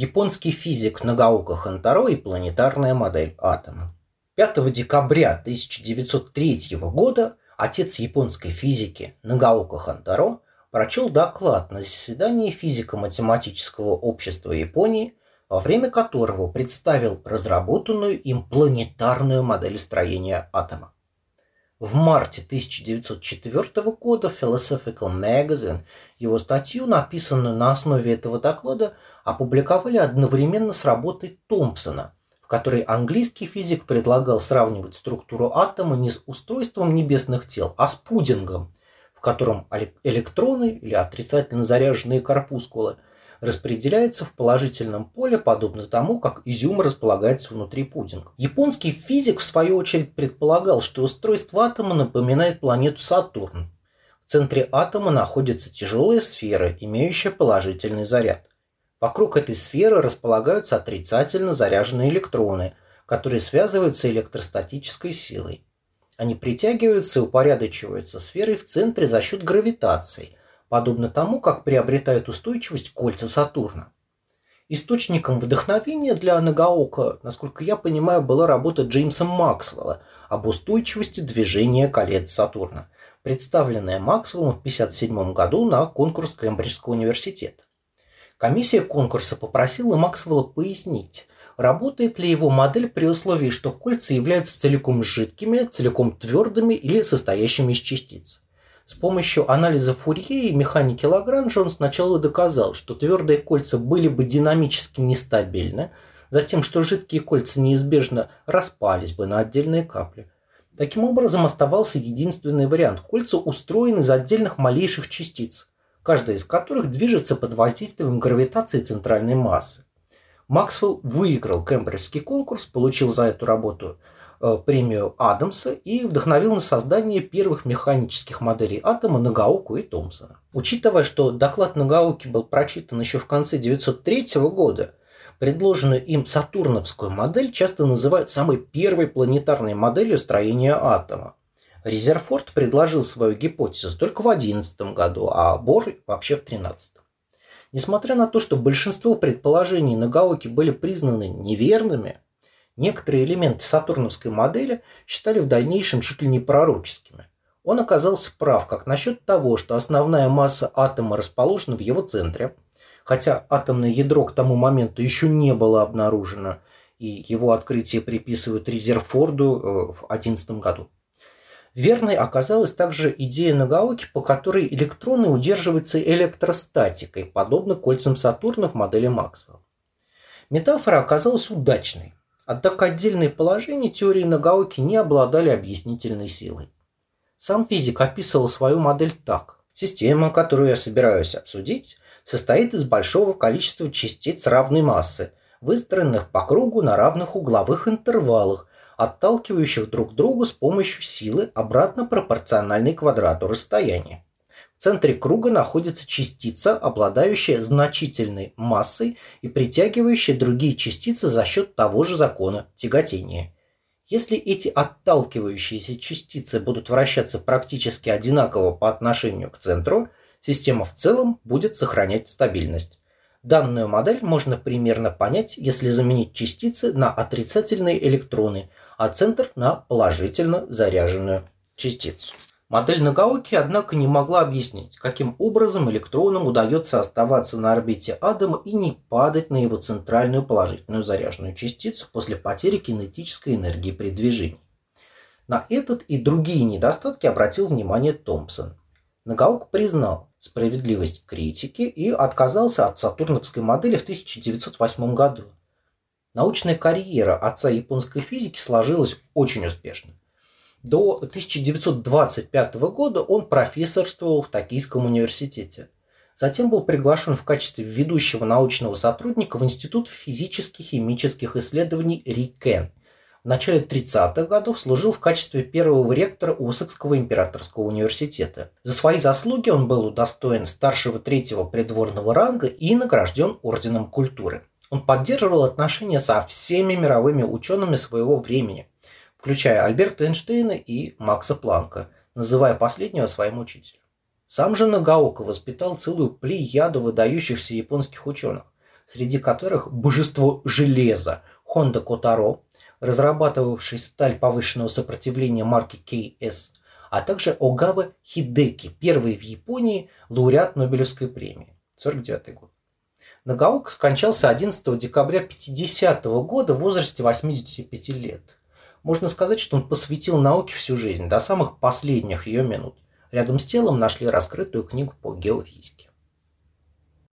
Японский физик Нагаока Хантаро и планетарная модель атома. 5 декабря 1903 года отец японской физики Нагаока Хантаро прочел доклад на заседании физико-математического общества Японии, во время которого представил разработанную им планетарную модель строения атома. В марте 1904 года Philosophical Magazine его статью, написанную на основе этого доклада, опубликовали одновременно с работой Томпсона, в которой английский физик предлагал сравнивать структуру атома не с устройством небесных тел, а с пудингом, в котором электроны или отрицательно заряженные корпускулы – распределяется в положительном поле, подобно тому, как изюм располагается внутри пудинга. Японский физик, в свою очередь, предполагал, что устройство атома напоминает планету Сатурн. В центре атома находится тяжелая сфера, имеющая положительный заряд. Вокруг этой сферы располагаются отрицательно заряженные электроны, которые связываются электростатической силой. Они притягиваются и упорядочиваются сферой в центре за счет гравитации, подобно тому, как приобретают устойчивость кольца Сатурна. Источником вдохновения для Нагаока, насколько я понимаю, была работа Джеймса Максвелла об устойчивости движения колец Сатурна, представленная Максвеллом в 1957 году на конкурс Кембриджского университета. Комиссия конкурса попросила Максвелла пояснить, работает ли его модель при условии, что кольца являются целиком жидкими, целиком твердыми или состоящими из частиц. С помощью анализа Фурье и механики Лагранжа он сначала доказал, что твердые кольца были бы динамически нестабильны, затем, что жидкие кольца неизбежно распались бы на отдельные капли. Таким образом, оставался единственный вариант. Кольца устроены из отдельных малейших частиц, каждая из которых движется под воздействием гравитации центральной массы. Максвелл выиграл Кембриджский конкурс, получил за эту работу – премию Адамса и вдохновил на создание первых механических моделей атома Нагауку и Томпсона. Учитывая, что доклад Нагауки был прочитан еще в конце 1903 года, предложенную им Сатурновскую модель часто называют самой первой планетарной моделью строения атома. Резерфорд предложил свою гипотезу только в 2011 году, а Бор вообще в 2013. Несмотря на то, что большинство предположений Нагауки были признаны неверными, Некоторые элементы сатурновской модели считали в дальнейшем чуть ли не пророческими. Он оказался прав как насчет того, что основная масса атома расположена в его центре, хотя атомное ядро к тому моменту еще не было обнаружено, и его открытие приписывают Резерфорду э, в 2011 году. Верной оказалась также идея Нагаоки, по которой электроны удерживаются электростатикой, подобно кольцам Сатурна в модели Максвелла. Метафора оказалась удачной. Однако отдельные положения теории Нагаоки не обладали объяснительной силой. Сам физик описывал свою модель так. Система, которую я собираюсь обсудить, состоит из большого количества частиц равной массы, выстроенных по кругу на равных угловых интервалах, отталкивающих друг друга с помощью силы обратно пропорциональной квадрату расстояния. В центре круга находится частица, обладающая значительной массой и притягивающая другие частицы за счет того же закона тяготения. Если эти отталкивающиеся частицы будут вращаться практически одинаково по отношению к центру, система в целом будет сохранять стабильность. Данную модель можно примерно понять, если заменить частицы на отрицательные электроны, а центр на положительно заряженную частицу. Модель Нагаоки, однако, не могла объяснить, каким образом электронам удается оставаться на орбите атома и не падать на его центральную положительную заряженную частицу после потери кинетической энергии при движении. На этот и другие недостатки обратил внимание Томпсон. Нагаока признал справедливость критики и отказался от сатурновской модели в 1908 году. Научная карьера отца японской физики сложилась очень успешно – до 1925 года он профессорствовал в Токийском университете. Затем был приглашен в качестве ведущего научного сотрудника в Институт физических и химических исследований РИКЕН. В начале 30-х годов служил в качестве первого ректора Осакского императорского университета. За свои заслуги он был удостоен старшего третьего придворного ранга и награжден Орденом культуры. Он поддерживал отношения со всеми мировыми учеными своего времени – включая Альберта Эйнштейна и Макса Планка, называя последнего своим учителем. Сам же Нагаока воспитал целую плеяду выдающихся японских ученых. среди которых божество железа Хонда Котаро, разрабатывавший сталь повышенного сопротивления марки KS, а также Огава Хидеки, первый в Японии лауреат Нобелевской премии, 49 год. Нагаока скончался 11 декабря 50 года в возрасте 85 лет. Можно сказать, что он посвятил науке всю жизнь, до самых последних ее минут. Рядом с телом нашли раскрытую книгу по геофизике.